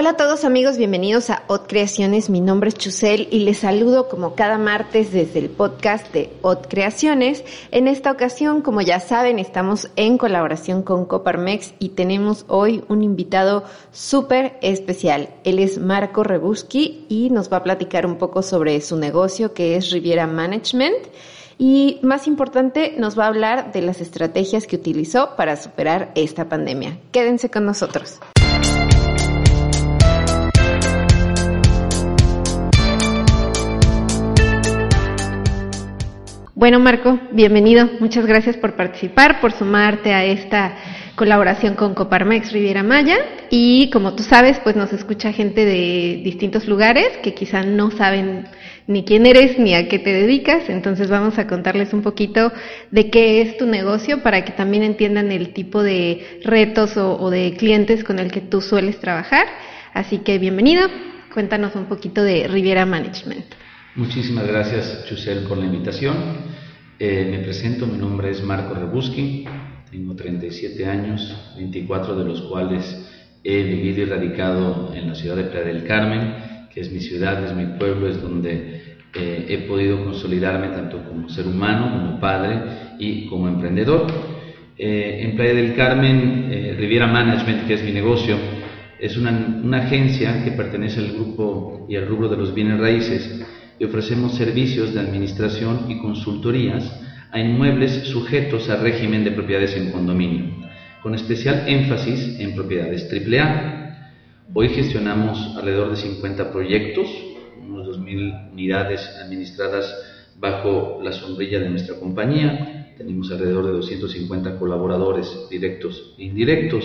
Hola a todos amigos, bienvenidos a Ot Creaciones. Mi nombre es Chusel y les saludo como cada martes desde el podcast de Ot Creaciones. En esta ocasión, como ya saben, estamos en colaboración con Coparmex y tenemos hoy un invitado súper especial. Él es Marco Rebuski y nos va a platicar un poco sobre su negocio que es Riviera Management. Y más importante, nos va a hablar de las estrategias que utilizó para superar esta pandemia. Quédense con nosotros. Bueno, Marco, bienvenido. Muchas gracias por participar, por sumarte a esta colaboración con Coparmex Riviera Maya. Y como tú sabes, pues nos escucha gente de distintos lugares que quizá no saben ni quién eres ni a qué te dedicas. Entonces vamos a contarles un poquito de qué es tu negocio para que también entiendan el tipo de retos o, o de clientes con el que tú sueles trabajar. Así que bienvenido. Cuéntanos un poquito de Riviera Management. Muchísimas gracias, Chusel, por la invitación. Eh, me presento, mi nombre es Marco Rebuski, tengo 37 años, 24 de los cuales he vivido y radicado en la ciudad de Playa del Carmen, que es mi ciudad, es mi pueblo, es donde eh, he podido consolidarme tanto como ser humano, como padre y como emprendedor. Eh, en Playa del Carmen, Riviera Management, que es mi negocio, es una, una agencia que pertenece al grupo y al rubro de los bienes raíces y ofrecemos servicios de administración y consultorías a inmuebles sujetos al régimen de propiedades en condominio, con especial énfasis en propiedades AAA. Hoy gestionamos alrededor de 50 proyectos, unos 2.000 unidades administradas bajo la sombrilla de nuestra compañía. Tenemos alrededor de 250 colaboradores directos e indirectos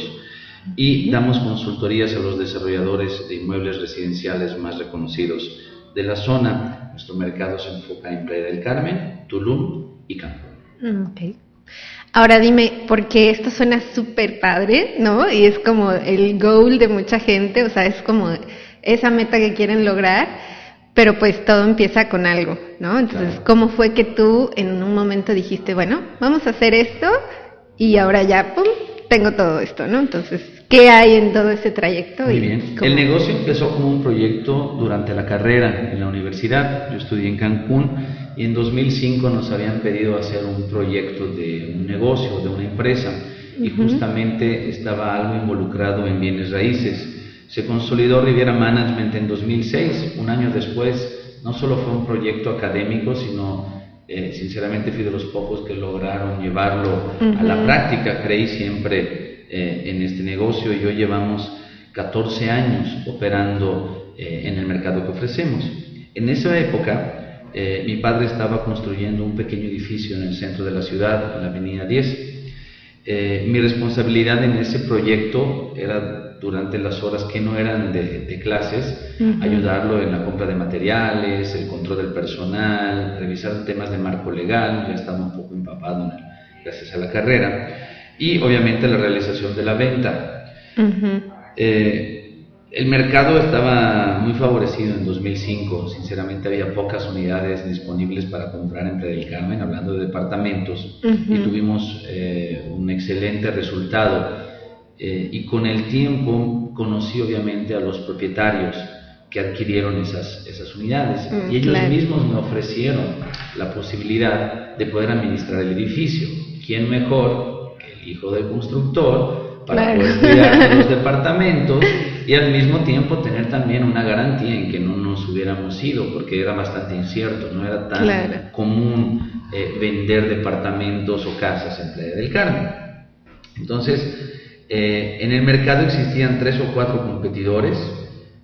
y damos consultorías a los desarrolladores de inmuebles residenciales más reconocidos de la zona. Nuestro mercado se enfoca en Playa del Carmen, Tulum y Cancún. Mm, okay. Ahora dime, porque esto suena súper padre, ¿no? Y es como el goal de mucha gente, o sea, es como esa meta que quieren lograr, pero pues todo empieza con algo, ¿no? Entonces, ¿cómo fue que tú en un momento dijiste, bueno, vamos a hacer esto y ahora ya, ¡pum!, tengo todo esto, ¿no? Entonces, ¿qué hay en todo ese trayecto? Muy bien. El negocio empezó como un proyecto durante la carrera en la universidad. Yo estudié en Cancún y en 2005 nos habían pedido hacer un proyecto de un negocio, de una empresa, y justamente estaba algo involucrado en bienes raíces. Se consolidó Riviera Management en 2006, un año después. No solo fue un proyecto académico, sino eh, sinceramente fui de los pocos que lograron llevarlo a la práctica. Creí siempre eh, en este negocio y hoy llevamos 14 años operando eh, en el mercado que ofrecemos. En esa época, mi padre estaba construyendo un pequeño edificio en el centro de la ciudad, en la avenida 10. mi responsabilidad en ese proyecto era durante las horas que no eran de, clases, ayudarlo en la compra de materiales, el control del personal, revisar temas de marco legal, ya estaba un poco empapado gracias a la carrera, y obviamente la realización de la venta. Eh, el mercado estaba muy favorecido en 2005, sinceramente había pocas unidades disponibles para comprar en Playa del Carmen, hablando de departamentos, y tuvimos eh, un excelente resultado. Eh, y con el tiempo conocí obviamente a los propietarios que adquirieron esas, esas unidades. Mm, y ellos mismos me ofrecieron la posibilidad de poder administrar el edificio. ¿Quién mejor hijo del constructor para poder cuidar los departamentos y al mismo tiempo tener también una garantía en que no nos hubiéramos ido porque era bastante incierto, no era tan común eh, vender departamentos o casas en Playa del Carmen. Entonces, eh, en el mercado existían tres o cuatro competidores,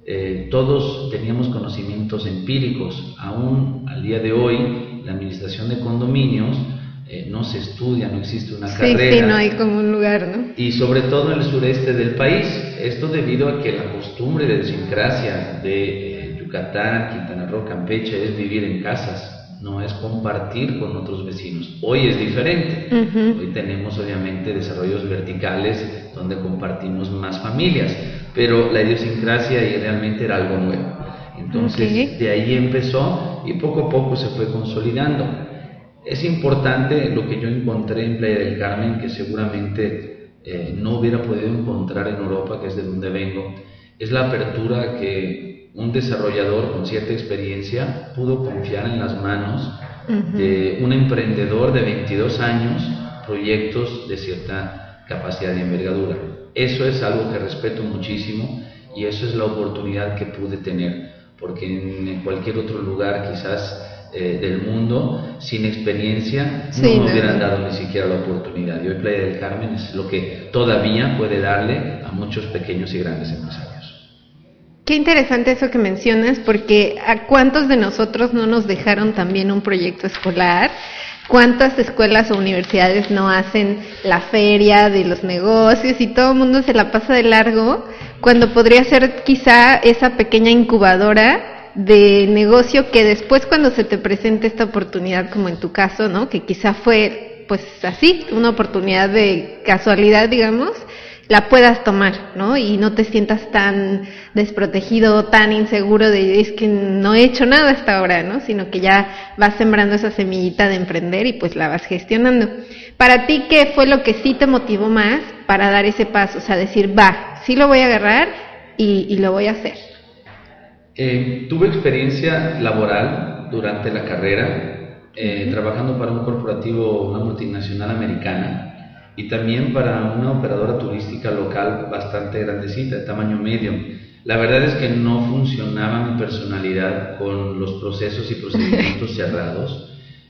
eh, todos teníamos conocimientos empíricos, aún al día de hoy la administración de condominios eh, no se estudia, no existe una carrera. Sí, no hay como un lugar, ¿no? Y sobre todo en el sureste del país, esto debido a que la costumbre de idiosincrasia de Yucatán, Quintana Roo, Campeche es vivir en casas, no es compartir con otros vecinos. Hoy es diferente. Hoy tenemos obviamente desarrollos verticales donde compartimos más familias, pero la idiosincrasia ahí realmente era algo nuevo. Entonces de ahí empezó y poco a poco se fue consolidando. Es importante lo que yo encontré en Playa del Carmen, que seguramente eh, no hubiera podido encontrar en Europa, que es de donde vengo, es la apertura que un desarrollador con cierta experiencia pudo confiar en las manos de un emprendedor de 22 años, proyectos de cierta capacidad y envergadura. Eso es algo que respeto muchísimo y eso es la oportunidad que pude tener, porque en cualquier otro lugar quizás eh, del mundo sin experiencia no me hubieran dado ni siquiera la oportunidad. Y hoy Playa del Carmen es lo que todavía puede darle a muchos pequeños y grandes empresarios. Qué interesante eso que mencionas, porque a cuántos de nosotros no nos dejaron también un proyecto escolar. ¿Cuántas escuelas o universidades no hacen la feria de los negocios y todo el mundo se la pasa de largo cuando podría ser quizá esa pequeña incubadora de negocio que después cuando se te presente esta oportunidad, como en tu caso, ¿no? Que quizá fue pues así, una oportunidad de casualidad, digamos, la puedas tomar, ¿no? Y no te sientas tan desprotegido, tan inseguro de es que no he hecho nada hasta ahora, ¿no? Sino que ya vas sembrando esa semillita de emprender y pues la vas gestionando. Para ti, ¿qué fue lo que sí te motivó más para dar ese paso? O sea, decir, va, sí lo voy a agarrar y, y lo voy a hacer. Eh, tuve experiencia laboral durante la carrera, eh, trabajando para un corporativo, una multinacional americana, y también para una operadora turística local bastante grandecita, de tamaño medio. La verdad es que no funcionaba mi personalidad con los procesos y procedimientos cerrados.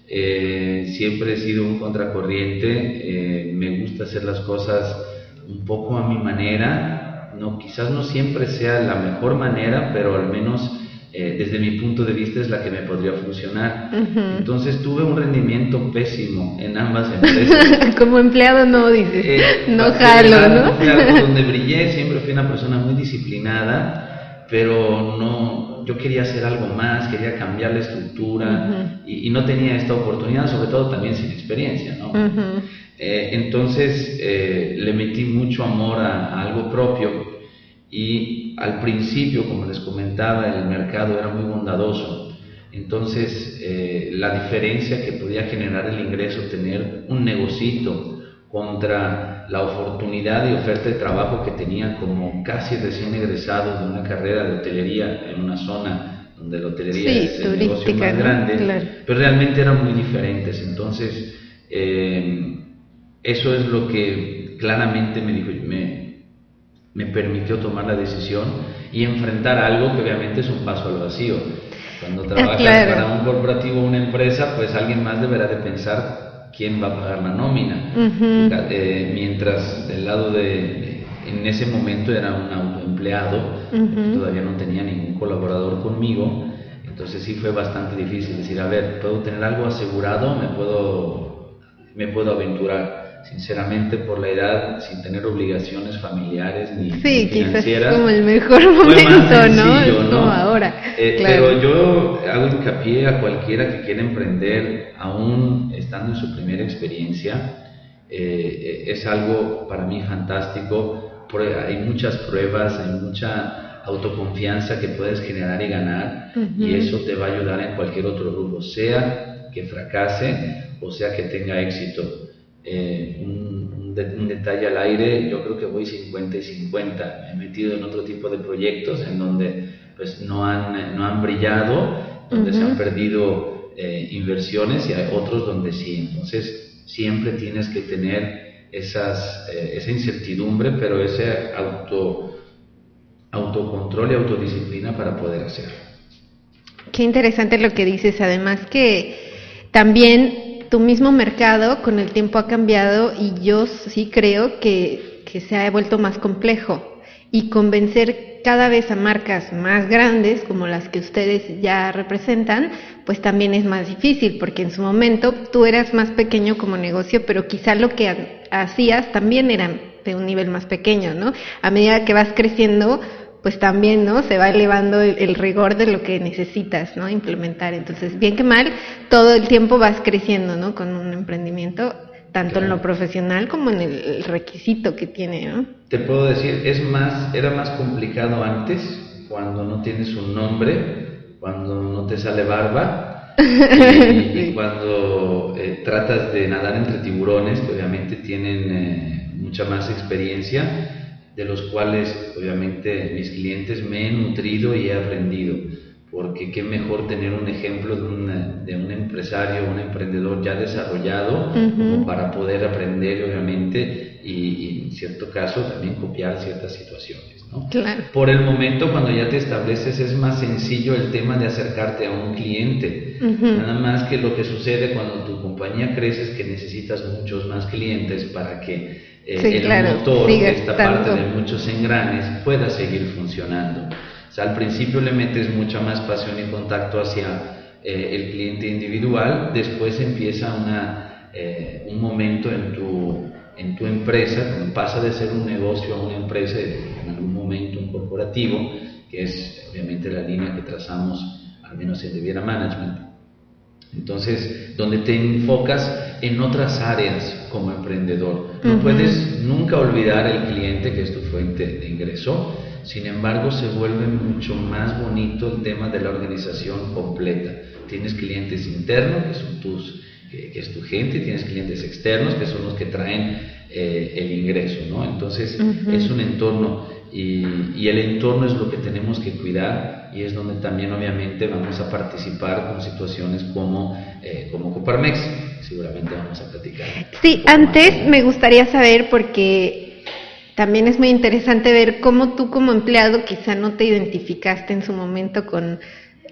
Eh, siempre he sido un contracorriente, me gusta hacer las cosas un poco a mi manera, no, quizás no siempre sea la mejor manera, pero al menos eh, desde mi punto de vista es la que me podría funcionar. Entonces tuve un rendimiento pésimo en ambas empresas. Como empleado no, dices, eh, no jalo, ¿no? donde brillé siempre fui una persona muy disciplinada, pero no, yo quería hacer algo más, quería cambiar la estructura y, no tenía esta oportunidad, sobre todo también sin experiencia, ¿no? Eh, entonces eh, le metí mucho amor a, algo propio y al principio, como les comentaba, el mercado era muy bondadoso. Entonces eh, la diferencia que podía generar el ingreso, tener un negocito contra la oportunidad y oferta de trabajo que tenía como casi recién egresado de una carrera de hotelería en una zona donde la hotelería es el negocio más grande, pero realmente eran muy diferentes. Entonces, eh, eso es lo que claramente me, dijo, me, me permitió tomar la decisión y enfrentar algo que obviamente es un paso al vacío. Cuando trabajas para un corporativo o una empresa, pues alguien más deberá de pensar quién va a pagar la nómina. Eh, mientras del lado de, en ese momento era un autoempleado, todavía no tenía ningún colaborador conmigo, entonces sí fue bastante difícil decir, a ver, ¿puedo tener algo asegurado? ¿Me puedo, me puedo aventurar? Sinceramente por la edad, sin tener obligaciones familiares ni, sí, financieras. como el mejor momento, ¿no? como ahora. Eh, pero yo hago hincapié a cualquiera que quiera emprender, aún estando en su primera experiencia, eh, es algo para mí fantástico. Hay muchas pruebas, hay mucha autoconfianza que puedes generar y ganar y eso te va a ayudar en cualquier otro grupo, sea que fracase o sea que tenga éxito. Eh, un, detalle al aire, yo creo que voy 50 y 50. Me he metido en otro tipo de proyectos en donde pues, no, han, no han brillado, donde se han perdido eh, inversiones y hay otros donde sí. Entonces, siempre tienes que tener esas, eh, esa incertidumbre, pero ese auto, autocontrol y autodisciplina para poder hacerlo. Qué interesante lo que dices, además que también tu mismo mercado con el tiempo ha cambiado y yo sí creo que, se ha vuelto más complejo y convencer cada vez a marcas más grandes como las que ustedes ya representan, pues también es más difícil porque en su momento tú eras más pequeño como negocio, pero quizá lo que hacías también era de un nivel más pequeño, ¿no? A medida que vas creciendo, pues también, ¿no? Se va elevando el, rigor de lo que necesitas, ¿no? Implementar. Entonces, bien que mal, todo el tiempo vas creciendo, ¿no? Con un emprendimiento, tanto en lo profesional como en el requisito que tiene, ¿no? Te puedo decir, es más, era más complicado antes, cuando no tienes un nombre, cuando no te sale barba, y, cuando eh, tratas de nadar entre tiburones, que obviamente tienen eh, mucha más experiencia de los cuales obviamente mis clientes me he nutrido y he aprendido, porque qué mejor tener un ejemplo de, un empresario, un emprendedor ya desarrollado, como para poder aprender obviamente y, en cierto caso también copiar ciertas situaciones. ¿no? Por el momento, cuando ya te estableces, es más sencillo el tema de acercarte a un cliente. Nada más que lo que sucede cuando tu compañía crece es que necesitas muchos más clientes para que eh, el motor esta parte de muchos engranes pueda seguir funcionando. O sea, al principio le metes mucha más pasión y contacto hacia eh, el cliente individual, después empieza una, eh, un momento en tu, en tu empresa, cuando pasa de ser un negocio a una empresa, en algún momento un corporativo, que es obviamente la línea que trazamos, al menos en Deviera Management, entonces, donde te enfocas en otras áreas como emprendedor. No puedes nunca olvidar el cliente que es tu fuente de ingreso, sin embargo, se vuelve mucho más bonito el tema de la organización completa. Tienes clientes internos, que son tus, que, es tu gente, tienes clientes externos, que son los que traen eh, el ingreso, ¿no? Entonces, es un entorno y, y, el entorno es lo que tenemos que cuidar y es donde también obviamente vamos a participar con situaciones como, eh, como Coparmex. Seguramente vamos a platicar. Sí, antes me gustaría saber porque también es muy interesante ver cómo tú como empleado quizá no te identificaste en su momento con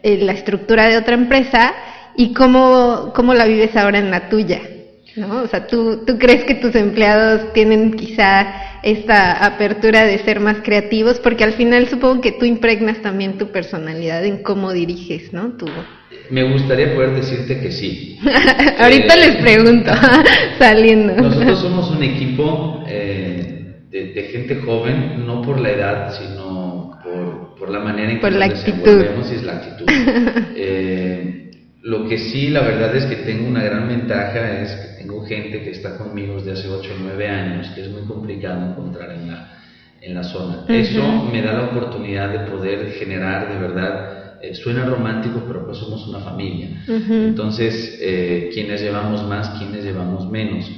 eh, la estructura de otra empresa y cómo, cómo la vives ahora en la tuya. ¿no? O sea, ¿tú, ¿tú crees que tus empleados tienen quizá esta apertura de ser más creativos? Porque al final supongo que tú impregnas también tu personalidad en cómo diriges, ¿no? Tu... Me gustaría poder decirte que sí. Ahorita les pregunto, saliendo. Nosotros somos un equipo eh, de, gente joven, no por la edad, sino por, por la manera en que nos desenvolvemos y es la actitud. Eh, lo que sí, la verdad es que tengo una gran ventaja, es que tengo gente que está conmigo desde hace 8 o 9 años, que es muy complicado encontrar en la, en la zona. Eso me da la oportunidad de poder generar de verdad, eh, suena romántico, pero pues somos una familia. Entonces, eh, quienes llevamos más, quienes llevamos menos.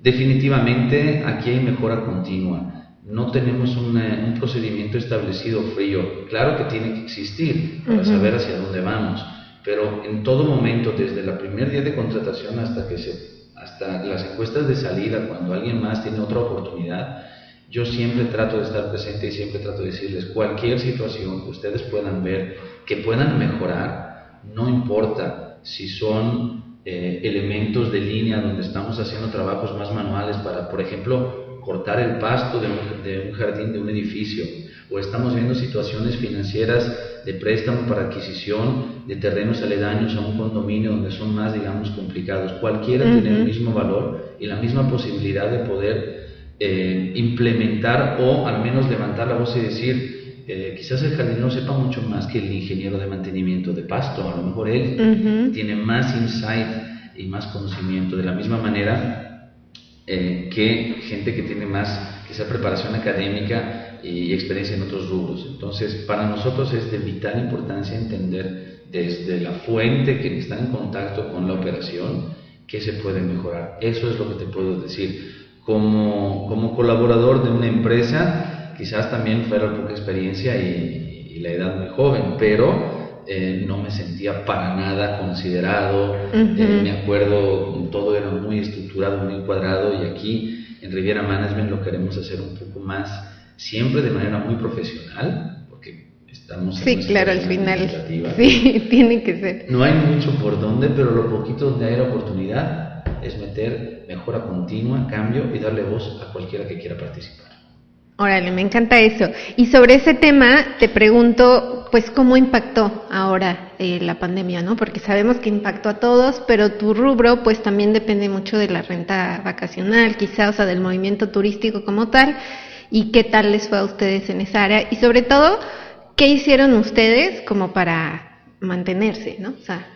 Definitivamente aquí hay mejora continua. No tenemos un procedimiento establecido frío. Claro que tiene que existir para saber hacia dónde vamos pero en todo momento, desde el primer día de contratación hasta que se, hasta las encuestas de salida, cuando alguien más tiene otra oportunidad, yo siempre trato de estar presente y siempre trato de decirles cualquier situación que ustedes puedan ver, que puedan mejorar, no importa si son eh, elementos de línea donde estamos haciendo trabajos más manuales para, por ejemplo, cortar el pasto de un jardín de un edificio, o estamos viendo situaciones financieras de préstamo para adquisición de terrenos aledaños a un condominio donde son más, digamos, complicados. Cualquiera tiene el mismo valor y la misma posibilidad de poder eh, implementar o al menos levantar la voz y decir, eh, quizás el jardinero sepa mucho más que el ingeniero de mantenimiento de pasto, a lo mejor él tiene más insight y más conocimiento. De la misma manera eh, que gente que tiene más quizá preparación académica y experiencia en otros rubros. Entonces, para nosotros es de vital importancia entender desde la fuente que está en contacto con la operación qué se puede mejorar. Eso es lo que te puedo decir. Como, como colaborador de una empresa, quizás también fuera poca experiencia y, la edad muy joven, pero eh, no me sentía para nada considerado. Eh, me acuerdo, todo era muy estructurado, muy cuadrado y aquí en Riviera Management lo queremos hacer un poco más siempre de manera muy profesional, porque estamos en Sí, claro, al final. Sí, tiene que ser. No hay mucho por donde, pero lo poquito donde hay la oportunidad es meter mejora continua, cambio y darle voz a cualquiera que quiera participar. Órale, me encanta eso. Y sobre ese tema te pregunto, pues, ¿cómo impactó ahora eh, la pandemia, no? Porque sabemos que impactó a todos, pero tu rubro, pues, también depende mucho de la renta vacacional, quizás, o sea, del movimiento turístico como tal y qué tal les fue a ustedes en esa área y sobre todo, ¿qué hicieron ustedes como para mantenerse, no? O sea,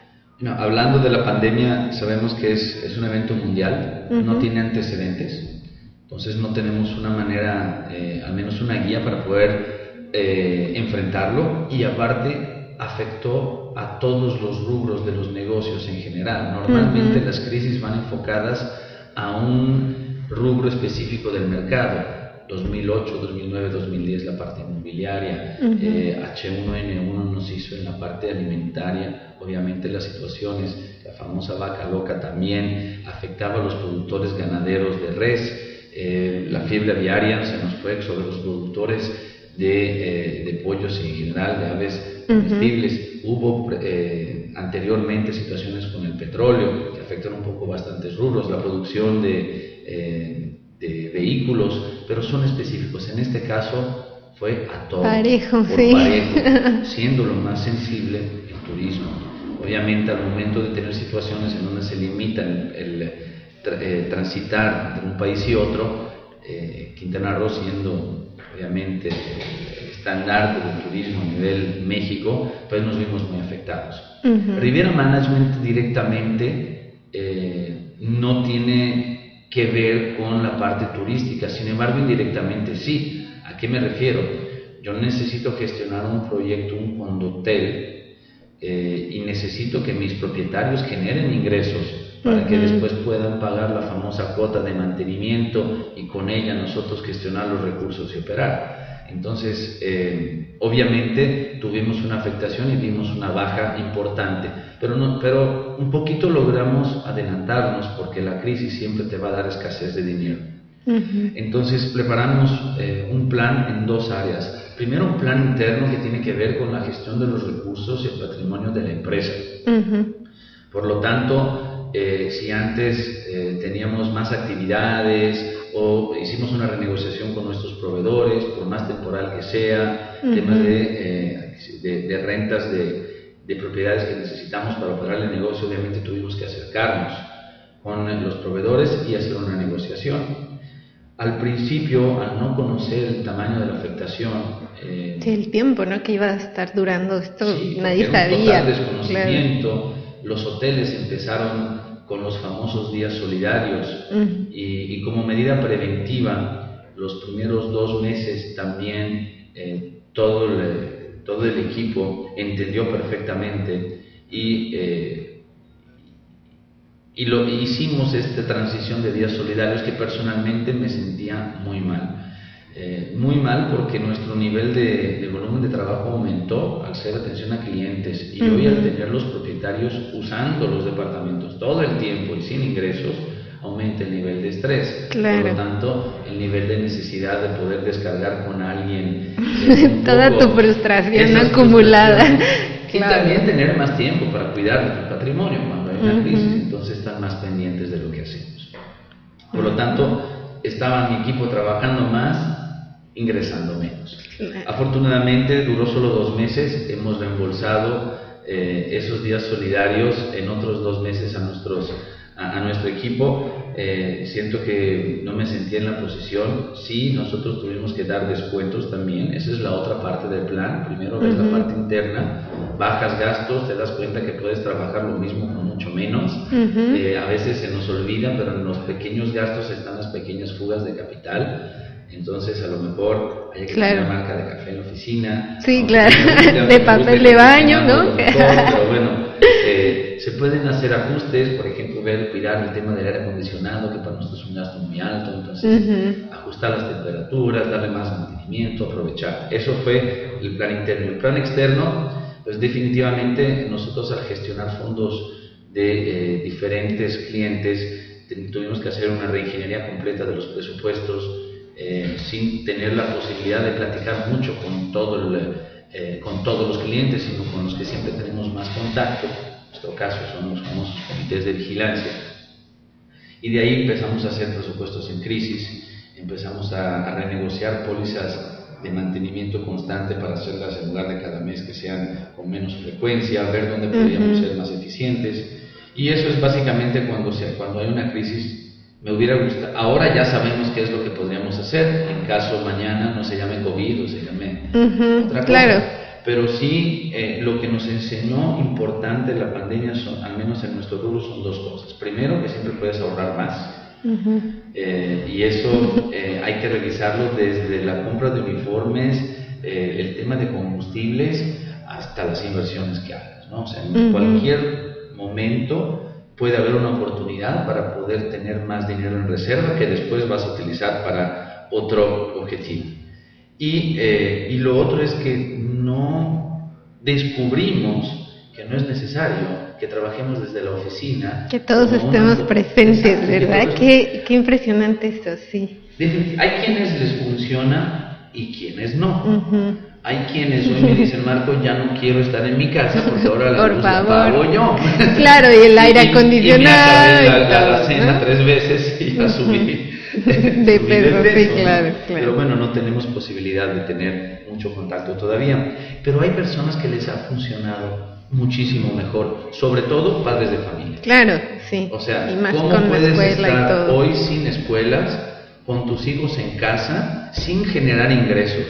hablando de la pandemia, sabemos que es, es un evento mundial, no tiene antecedentes, entonces no tenemos una manera, eh, al menos una guía para poder eh, enfrentarlo y aparte afectó a todos los rubros de los negocios en general. Normalmente las crisis van enfocadas a un rubro específico del mercado 2008, 2009, 2010 la parte inmobiliaria, H1N1 nos hizo en la parte alimentaria, obviamente las situaciones, la famosa vaca loca también afectaba a los productores ganaderos de res, eh, la fiebre aviaria se nos fue sobre los productores de, eh, pollos y en general de aves comestibles. Hubo eh, anteriormente situaciones con el petróleo que afectaron un poco bastantes rubros, la producción de, de vehículos, pero son específicos. En este caso fue a todo, parejo, sí. siendo lo más sensible el turismo. Obviamente al momento de tener situaciones en donde se limitan el eh, transitar entre un país y otro, eh, Quintana Roo siendo obviamente el estandarte del turismo a nivel México, pues nos vimos muy afectados. Riviera Management directamente eh, no tiene que ver con la parte turística, sin embargo indirectamente sí. ¿A qué me refiero? Yo necesito gestionar un proyecto, un condotel, y necesito que mis propietarios generen ingresos para que después puedan pagar la famosa cuota de mantenimiento y con ella nosotros gestionar los recursos y operar. Entonces, eh, obviamente tuvimos una afectación y vimos una baja importante, pero, no, pero un poquito logramos adelantarnos porque la crisis siempre te va a dar escasez de dinero. Entonces preparamos eh, un plan en dos áreas. Primero un plan interno que tiene que ver con la gestión de los recursos y el patrimonio de la empresa. Por lo tanto, eh, si antes teníamos más actividades o hicimos una renegociación con nuestros proveedores, por más temporal que sea, temas eh, de, de, rentas de, de, propiedades que necesitamos para operar el negocio, obviamente tuvimos que acercarnos con los proveedores y hacer una negociación. Al principio, al no conocer el tamaño de la afectación, sí, el tiempo ¿no? que iba a estar durando esto, nadie sabía. Un desconocimiento, los hoteles empezaron con los famosos días solidarios y, como medida preventiva, los primeros dos meses también eh, todo, el, todo el equipo entendió perfectamente y, eh, y lo, hicimos esta transición de días solidarios que personalmente me sentía muy mal. Eh, muy mal porque nuestro nivel de, volumen de trabajo aumentó al ser atención a clientes y hoy al tener los propietarios usando los departamentos todo el tiempo y sin ingresos, aumenta el nivel de estrés. Por lo tanto, el nivel de necesidad de poder descargar con alguien. Toda tu frustración acumulada. Y también tener más tiempo para cuidar de tu patrimonio cuando hay una crisis, entonces están más pendientes de lo que hacemos. Por lo tanto, estaba mi equipo trabajando más ingresando menos. Afortunadamente duró solo dos meses, hemos reembolsado eh, esos días solidarios en otros dos meses a, nuestros, a, nuestro equipo. Eh, siento que no me sentía en la posición, sí, nosotros tuvimos que dar descuentos también, esa es la otra parte del plan, primero ves la parte interna, bajas gastos, te das cuenta que puedes trabajar lo mismo con mucho menos, eh, a veces se nos olvida, pero en los pequeños gastos están las pequeñas fugas de capital. Entonces, a lo mejor hay que tener una marca de café en la oficina. Sí, claro, de papel de baño, ¿no? pero bueno, se pueden hacer ajustes, por ejemplo, ver, cuidar el tema del aire acondicionado, que para nosotros es un gasto muy alto, entonces ajustar las temperaturas, darle más mantenimiento, aprovechar. Eso fue el plan interno. El plan externo, pues definitivamente nosotros al gestionar fondos de eh, diferentes clientes, tuvimos que hacer una reingeniería completa de los presupuestos, eh, sin tener la posibilidad de platicar mucho con, todo eh, con todos los clientes, sino con los que siempre tenemos más contacto. Nuestro caso son los famosos comités de vigilancia. Y de ahí empezamos a hacer presupuestos en crisis, empezamos a, renegociar pólizas de mantenimiento constante para hacerlas en lugar de cada mes que sean con menos frecuencia, ver dónde podríamos ser más eficientes. Y eso es básicamente cuando, se, cuando hay una crisis me hubiera gustado, ahora ya sabemos qué es lo que podríamos hacer, en caso mañana no se llame COVID o se llame otra cosa. Claro. Pero sí, eh, lo que nos enseñó importante la pandemia, son, al menos en nuestro rubro, son dos cosas. Primero, que siempre puedes ahorrar más. Eh, y eso eh, hay que revisarlo desde la compra de uniformes, el tema de combustibles, hasta las inversiones que hagas. ¿no? O sea, en cualquier momento puede haber una oportunidad para poder tener más dinero en reserva que después vas a utilizar para, otro objetivo. Y, eh, y lo otro es que no descubrimos que no es necesario que trabajemos desde la oficina. Que todos estemos presentes, ¿verdad? Qué, qué, impresionante esto, sí. Hay quienes les funciona y quienes no. Hay quienes hoy me dicen, Marco, ya no quiero estar en mi casa porque ahora la Por luz favor. la pago yo. Claro, y el aire acondicionado. Y, me y la, la, todo, cena ¿no? tres veces y ya subí. De peso, sí, peso, ¿no? claro, claro. Pero bueno, no tenemos posibilidad de tener mucho contacto todavía. Pero hay personas que les ha funcionado muchísimo mejor, sobre todo padres de familia. Claro, sí. O sea, y más ¿cómo con la puedes y estar todo. hoy sin escuelas, con tus hijos en casa, sin generar ingresos?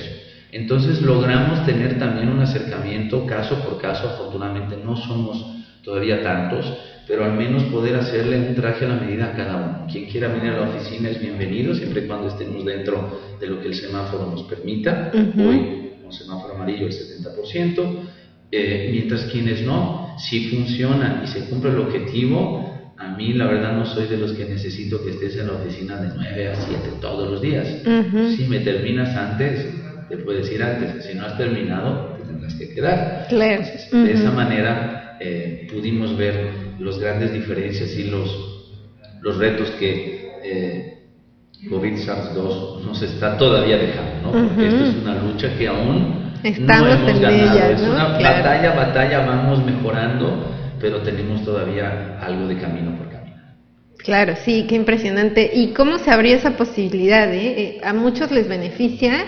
Entonces logramos tener también un acercamiento caso por caso, afortunadamente no somos todavía tantos, pero al menos poder hacerle un traje a la medida a cada uno. Quien quiera venir a la oficina es bienvenido, siempre y cuando estemos dentro de lo que el semáforo nos permita. Ujú. Hoy, con semáforo amarillo, el 70%. Eh, mientras quienes no, si funciona y se cumple el objetivo, a mí la verdad no soy de los que necesito que estés en la oficina de 9 a 7 todos los días. Si me terminas antes, te puedes ir antes. Si no has terminado, te tendrás que quedar. Claro. Entonces, de esa manera eh, pudimos ver las grandes diferencias y los, los retos que eh, COVID-SARS-2 nos está todavía dejando, ¿no? Porque Ujú. esto es una lucha que aún Estamos no hemos en ganado. ella, es ¿no? una Claro. batalla, batalla, vamos mejorando, pero tenemos todavía algo de camino por caminar. Claro, sí, qué impresionante. ¿Y cómo se abrió esa posibilidad? eh? Eh, A muchos les beneficia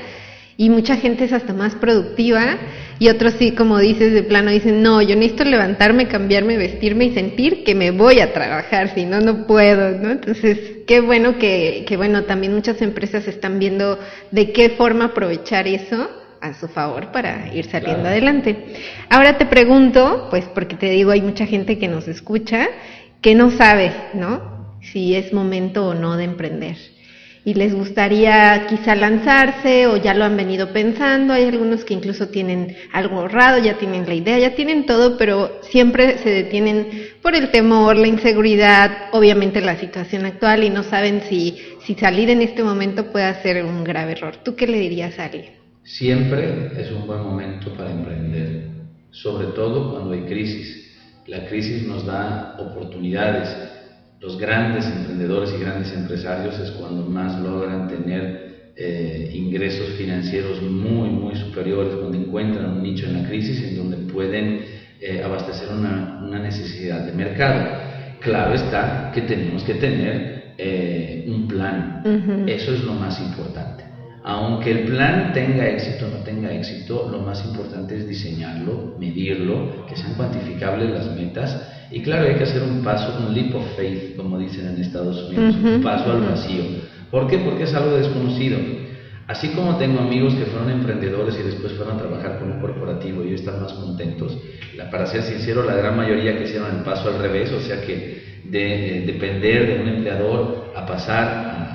y mucha gente es hasta más productiva y otros sí, como dices, de plano dicen, no, yo necesito levantarme, cambiarme, vestirme y sentir que me voy a trabajar, si no, no puedo, ¿no? Entonces, qué bueno que, que, bueno, también muchas empresas están viendo de qué forma aprovechar eso a su favor para ir saliendo Claro. adelante. Ahora te pregunto, pues porque te digo, hay mucha gente que nos escucha que no sabe, ¿no? Si es momento o no de emprender. Y les gustaría quizá lanzarse o ya lo han venido pensando. Hay algunos que incluso tienen algo ahorrado, ya tienen la idea, ya tienen todo, pero siempre se detienen por el temor, la inseguridad, obviamente la situación actual y no saben si, si salir en este momento puede ser un grave error. ¿Tú qué le dirías a alguien? Siempre es un buen momento para emprender, sobre todo cuando hay crisis. La crisis nos da oportunidades. Los grandes emprendedores y grandes empresarios es cuando más logran tener eh, ingresos financieros muy, muy superiores, cuando encuentran un nicho en la crisis en donde pueden eh, abastecer una, una necesidad de mercado. Claro está que tenemos que tener eh, un plan. Eso es lo más importante. Aunque el plan tenga éxito o no tenga éxito, lo más importante es diseñarlo, medirlo, que sean cuantificables las metas. Y claro, hay que hacer un paso, un leap of faith, como dicen en Estados Unidos, un paso al vacío. ¿Por qué? Porque es algo desconocido. Así como tengo amigos que fueron emprendedores y después fueron a trabajar con un corporativo y hoy están más contentos, la- para ser sincero, la gran mayoría que hicieron el paso al revés, o sea que de eh, depender de un empleador a pasar a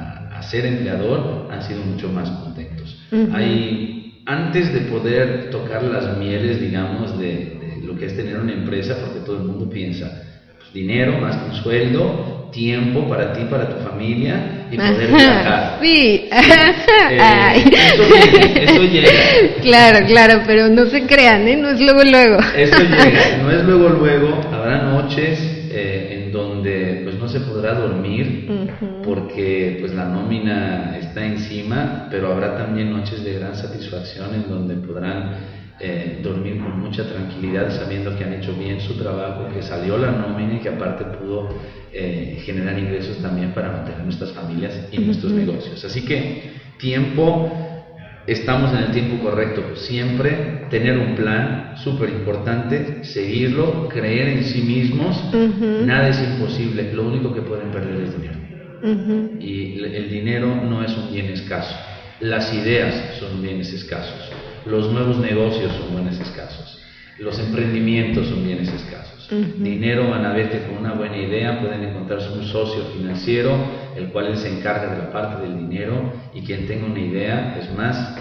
ser empleador, han sido mucho más contentos. Ujú. Hay, antes de poder tocar las mieles, digamos, de, de lo que es tener una empresa, porque todo el mundo piensa, pues, dinero más que un sueldo, tiempo para ti, para tu familia y poder viajar. Sí. Eh, eso viene, eso llega. Claro, claro, pero no se crean, ¿eh? No es luego, luego. Eso llega, no es luego luego, habrá noches eh, se podrá dormir Ujú. porque pues la nómina está encima, pero habrá también noches de gran satisfacción en donde podrán eh, dormir con mucha tranquilidad sabiendo que han hecho bien su trabajo, que salió la nómina y que aparte pudo eh, generar ingresos también para mantener nuestras familias y nuestros Ujú. negocios. Así que tiempo, estamos en el tiempo correcto. Siempre tener un plan, súper importante, seguirlo, creer en sí mismos. Nada es imposible, lo único que pueden perder es dinero. Y el dinero no es un bien escaso. Las ideas son bienes escasos. Los nuevos negocios son bienes escasos. Los emprendimientos son bienes escasos. Dinero van a ver que con una buena idea pueden encontrarse un socio financiero, el cual él se encarga de la parte del dinero y quien tenga una idea, es más,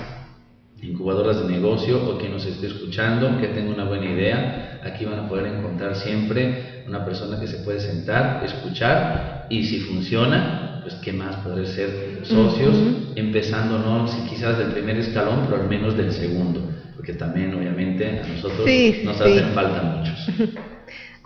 incubadoras de negocio o quien nos esté escuchando, que tenga una buena idea, aquí van a poder encontrar siempre una persona que se puede sentar, escuchar y si funciona, pues qué más poder ser socios, empezando no si quizás del primer escalón, pero al menos del segundo, porque también obviamente a nosotros nos hacen falta muchos.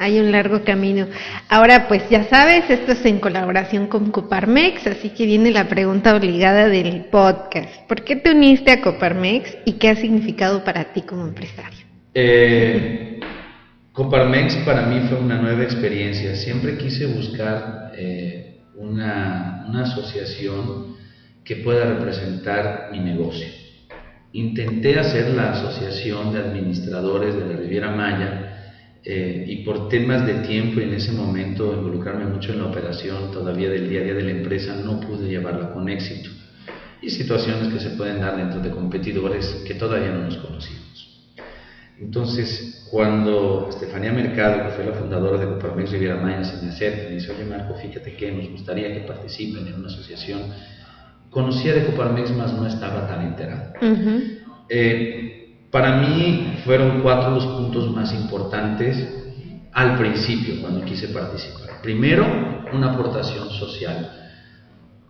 Hay un largo camino. Ahora, pues ya sabes, esto es en colaboración con Coparmex, así que viene la pregunta obligada del podcast. ¿Por qué te uniste a Coparmex y qué ha significado para ti como empresario? Eh, Coparmex para mí fue una nueva experiencia. Siempre quise buscar eh, una, una asociación que pueda representar mi negocio. Intenté hacer la Asociación de Administradores de la Riviera Maya, eh, y por temas de tiempo y en ese momento involucrarme mucho en la operación todavía del día a día de la empresa, no pude llevarla con éxito. Y situaciones que se pueden dar dentro de competidores que todavía no nos conocíamos. Entonces, cuando Estefanía Mercado, que fue la fundadora de Coparmex Riviera Maya, se me acerca y me dice, oye Marco, fíjate que nos gustaría que participen en una asociación, conocía de Coparmex, mas no estaba tan enterado. Para mí fueron cuatro los puntos más importantes al principio, cuando quise participar. Primero, una aportación social.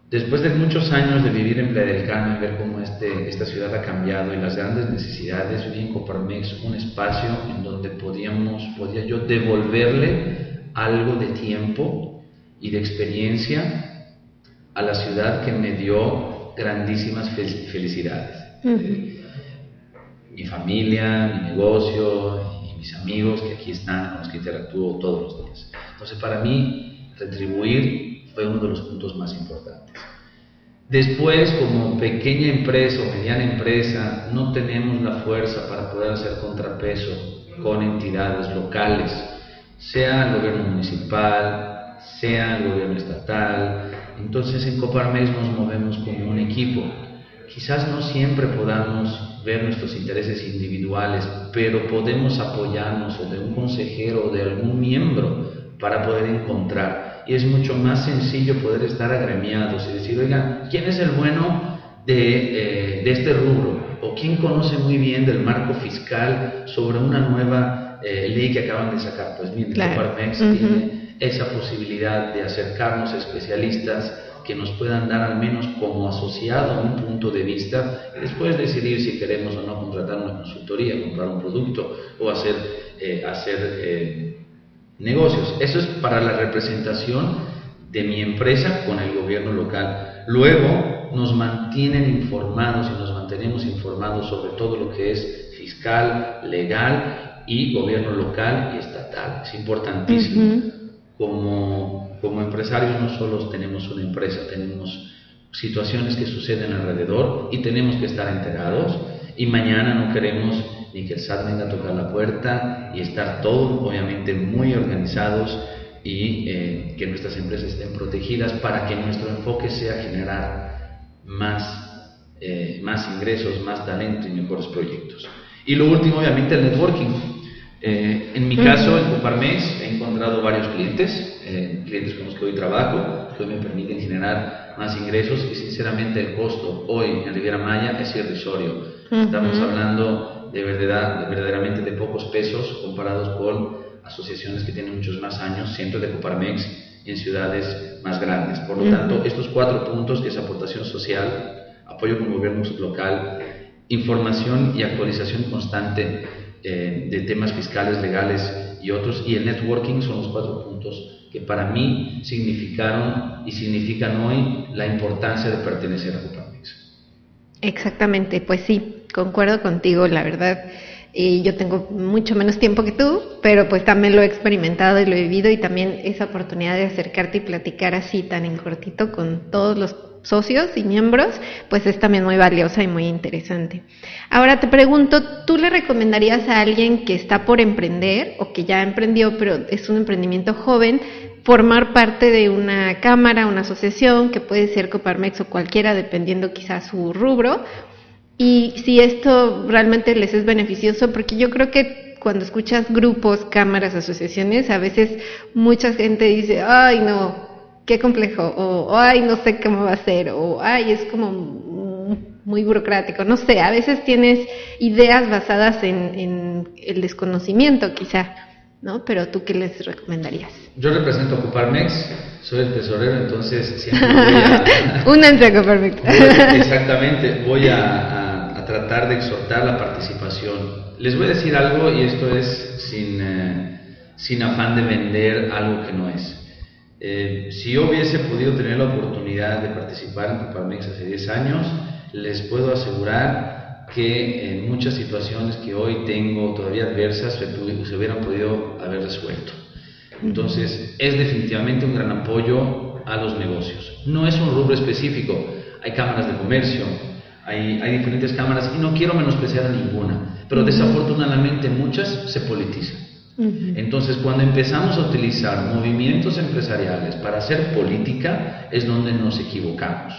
Después de muchos años de vivir en Playa del Carmen, ver cómo este, esta ciudad ha cambiado y las grandes necesidades, vi en Coparmex un espacio en donde podíamos, podía yo devolverle algo de tiempo y de experiencia a la ciudad que me dio grandísimas felicidades mi familia, mi negocio y mis amigos que aquí están, con los que interactúo todos los días. Entonces, para mí, retribuir fue uno de los puntos más importantes. Después, como pequeña empresa o mediana empresa, no tenemos la fuerza para poder hacer contrapeso con entidades locales, sea el gobierno municipal, sea el gobierno estatal. Entonces en Coparmex nos movemos como un equipo. Quizás no siempre podamos ver nuestros intereses individuales, pero podemos apoyarnos o de un consejero o de algún miembro para poder encontrar. Y es mucho más sencillo poder estar agremiados y decir, oigan, ¿quién es el bueno de, eh, de este rubro? ¿O quién conoce muy bien del marco fiscal sobre una nueva eh, ley que acaban de sacar? Pues miren, claro. tiene esa posibilidad de acercarnos a especialistas que nos puedan dar al menos como asociado un punto de vista y después decidir si queremos o no contratar una consultoría, comprar un producto o hacer, eh, hacer eh, negocios. Eso es para la representación de mi empresa con el gobierno local. Luego nos mantienen informados y nos mantenemos informados sobre todo lo que es fiscal, legal y gobierno local y estatal. Es importantísimo. Como como empresarios no solo tenemos una empresa, tenemos situaciones que suceden alrededor y tenemos que estar enterados y mañana no queremos ni que el SAT venga a tocar la puerta y estar todos obviamente muy organizados y eh, que nuestras empresas estén protegidas para que nuestro enfoque sea generar más, eh, más ingresos, más talento y mejores proyectos. Y lo último obviamente el networking eh, en mi caso, en Coparmex, he encontrado varios clientes, eh, clientes con los que hoy trabajo, que me permiten generar más ingresos y sinceramente el costo hoy en Riviera Maya es irrisorio. Estamos hablando de, verdad, de verdaderamente de pocos pesos comparados con asociaciones que tienen muchos más años, centros de Coparmex en ciudades más grandes. Por lo tanto, estos cuatro puntos, que es aportación social, apoyo con gobierno local, información y actualización constante eh, de temas fiscales, legales y otros, y el networking son los cuatro puntos que para mí significaron y significan hoy la importancia de pertenecer a Coparmex. Exactamente, pues sí, concuerdo contigo, la verdad. Y yo tengo mucho menos tiempo que tú, pero pues también lo he experimentado y lo he vivido y también esa oportunidad de acercarte y platicar así tan en cortito con todos los socios y miembros, pues es también muy valiosa y muy interesante. Ahora te pregunto, ¿tú le recomendarías a alguien que está por emprender o que ya emprendió, pero es un emprendimiento joven, formar parte de una cámara, una asociación, que puede ser Coparmex o cualquiera, dependiendo quizás su rubro? Y si esto realmente les es beneficioso, porque yo creo que cuando escuchas grupos, cámaras, asociaciones, a veces mucha gente dice, ay no, qué complejo, o ay, no sé cómo va a ser, o ay, es como muy burocrático, no sé, a veces tienes ideas basadas en, el desconocimiento quizá. ¿no? Pero tú qué les recomendarías? Yo represento Coparmex, soy el tesorero, entonces siempre voy a... Únanse a Coparmex. exactamente, voy a, a, tratar de exhortar la participación. Les voy a decir algo y esto es sin, eh, sin afán de vender algo que no es. Eh, si yo hubiese podido tener la oportunidad de participar en Coparmex hace 10 años, les puedo asegurar que en muchas situaciones que hoy tengo todavía adversas se, se hubieran podido haber resuelto. Entonces, es definitivamente un gran apoyo a los negocios. No es un rubro específico, hay cámaras de comercio, hay, hay diferentes cámaras y no quiero menospreciar a ninguna, pero desafortunadamente muchas se politizan. Entonces, cuando empezamos a utilizar movimientos empresariales para hacer política, es donde nos equivocamos.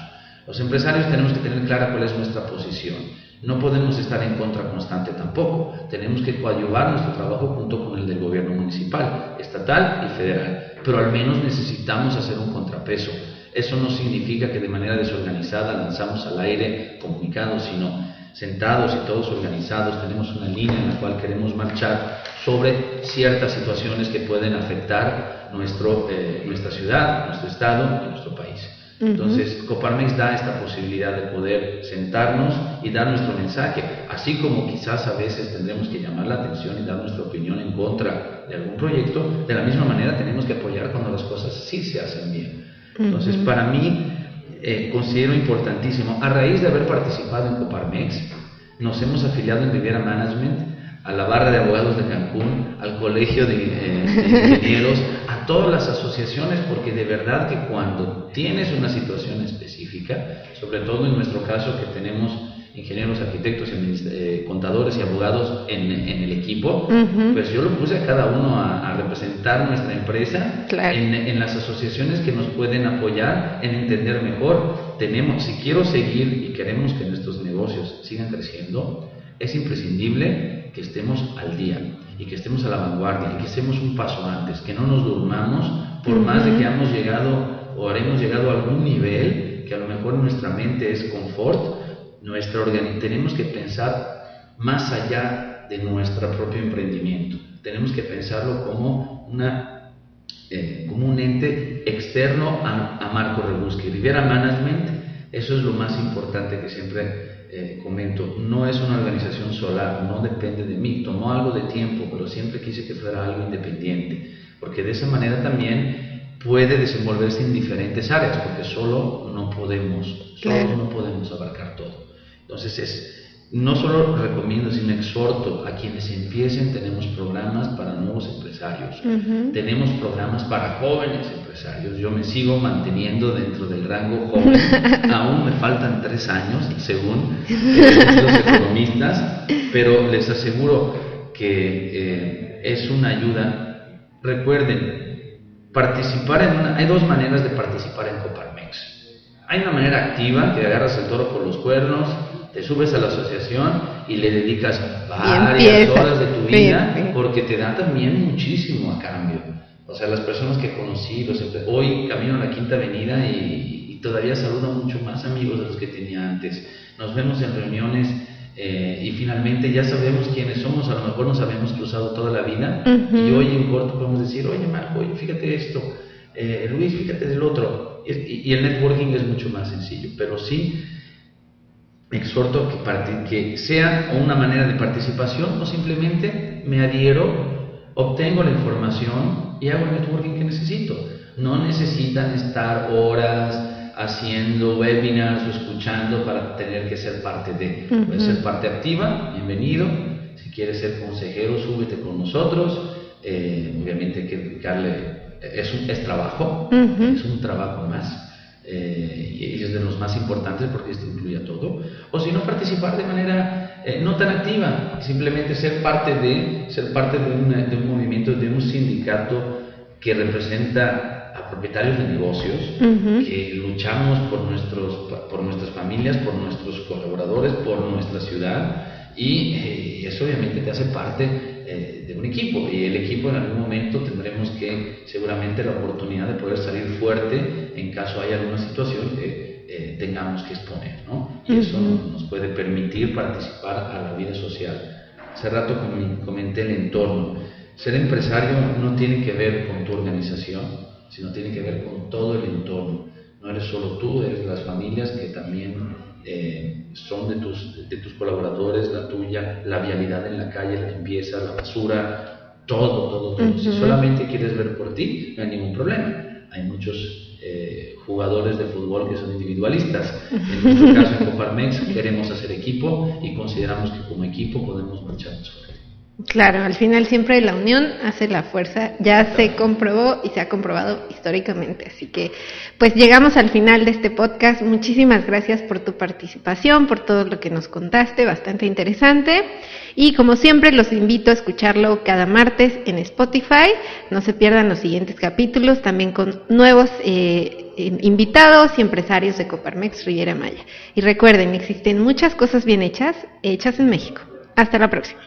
Los empresarios tenemos que tener clara cuál es nuestra posición. No podemos estar en contra constante tampoco. Tenemos que coadyuvar nuestro trabajo junto con el del gobierno municipal, estatal y federal. Pero al menos necesitamos hacer un contrapeso. Eso no significa que de manera desorganizada lanzamos al aire comunicados, sino sentados y todos organizados, tenemos una línea en la cual queremos marchar sobre ciertas situaciones que pueden afectar nuestro, eh, nuestra ciudad, nuestro estado y nuestro país. Entonces, Coparmex da esta posibilidad de poder sentarnos y dar nuestro mensaje, así como quizás a veces tendremos que llamar la atención y dar nuestra opinión en contra de algún proyecto, de la misma manera tenemos que apoyar cuando las cosas sí se hacen bien. Entonces, para mí, eh, considero importantísimo, a raíz de haber participado en Coparmex, nos hemos afiliado en Riviera Management, a la barra de abogados de Cancún, al colegio de, eh, ingenieros, a todas las asociaciones, porque de verdad que cuando tienes una situación específica, sobre todo en nuestro caso que tenemos ingenieros, arquitectos, eh, contadores y abogados en, el equipo, pues yo lo puse a cada uno a, representar nuestra empresa en, en, las asociaciones que nos pueden apoyar en entender mejor. Tenemos, si quiero seguir y queremos que nuestros negocios sigan creciendo, es imprescindible que estemos al día y que estemos a la vanguardia y que estemos un paso antes, que no nos durmamos por más de que hayamos llegado o haremos llegado a algún nivel que a lo mejor nuestra mente es confort, nuestra tenemos que pensar más allá de nuestro propio emprendimiento. Tenemos que pensarlo como, una, eh, como un ente externo a, a Marco Rebusque. Riviera Management, eso es lo más importante que siempre eh, comento, no es una organización solar, no depende de mí, tomó algo de tiempo, pero siempre quise que fuera algo independiente, porque de esa manera también puede desenvolverse en diferentes áreas, porque solo no podemos, solo no podemos abarcar todo. Entonces es no solo recomiendo, sino exhorto a quienes empiecen, tenemos programas para nuevos empresarios, tenemos programas para jóvenes empresarios, yo me sigo manteniendo dentro del rango joven, aún me faltan tres años, según eh, los economistas, pero les aseguro que eh, es una ayuda. Recuerden, participar en una, hay dos maneras de participar en Coparmex. Hay una manera activa, que agarras el toro por los cuernos, te subes a la asociación y le dedicas varias horas de tu vida porque te da también muchísimo a cambio. O sea, las personas que conocí, los, hoy camino a la Quinta Avenida y, todavía saludo a muchos más amigos de los que tenía antes. Nos vemos en reuniones eh, y finalmente ya sabemos quiénes somos, a lo mejor nos habíamos cruzado toda la vida y hoy en corto podemos decir, oye Marco, oye, fíjate esto, eh, Luis, fíjate del otro. Y, y el networking es mucho más sencillo, pero sí exhorto que, que sea una manera de participación o simplemente me adhiero, obtengo la información y hago el networking que necesito. No necesitan estar horas haciendo webinars o escuchando para tener que ser parte de. Puedes ser parte activa, bienvenido. Si quieres ser consejero, súbete con nosotros. Eh, obviamente hay que dedicarle, es, un, es trabajo, es un trabajo más eh, y es de los más importantes porque esto incluye a todo, o si no participar de manera eh, no tan activa, simplemente ser parte de, ser parte de, de, un movimiento, de un sindicato que representa a propietarios de negocios, que luchamos por, nuestros, por nuestras familias, por nuestros colaboradores, por nuestra ciudad, y eh, eso obviamente te hace parte eh, de un equipo y el equipo en algún momento tendremos que seguramente la oportunidad de poder salir fuerte en caso haya alguna situación que eh, tengamos que exponer, ¿no? Y eso nos puede permitir participar a la vida social. Hace rato comenté el entorno. Ser empresario no tiene que ver con tu organización, sino tiene que ver con todo el entorno. No eres solo tú, eres las familias que también eh, son de tus, de tus colaboradores, la tuya, la vialidad en la calle, la limpieza, la basura, todo, todo, todo. Si solamente quieres ver por ti, no hay ningún problema. Hay muchos eh, jugadores de fútbol que son individualistas. En nuestro caso, en Coparmex, queremos hacer equipo y consideramos que como equipo podemos marcharnos. Claro, al final siempre la unión hace la fuerza, ya se comprobó y se ha comprobado históricamente. Así que, pues llegamos al final de este podcast. Muchísimas gracias por tu participación, por todo lo que nos contaste, bastante interesante. Y como siempre, los invito a escucharlo cada martes en Spotify. No se pierdan los siguientes capítulos, también con nuevos eh, invitados y empresarios de Coparmex Riviera Maya. Y recuerden, existen muchas cosas bien hechas, hechas en México. Hasta la próxima.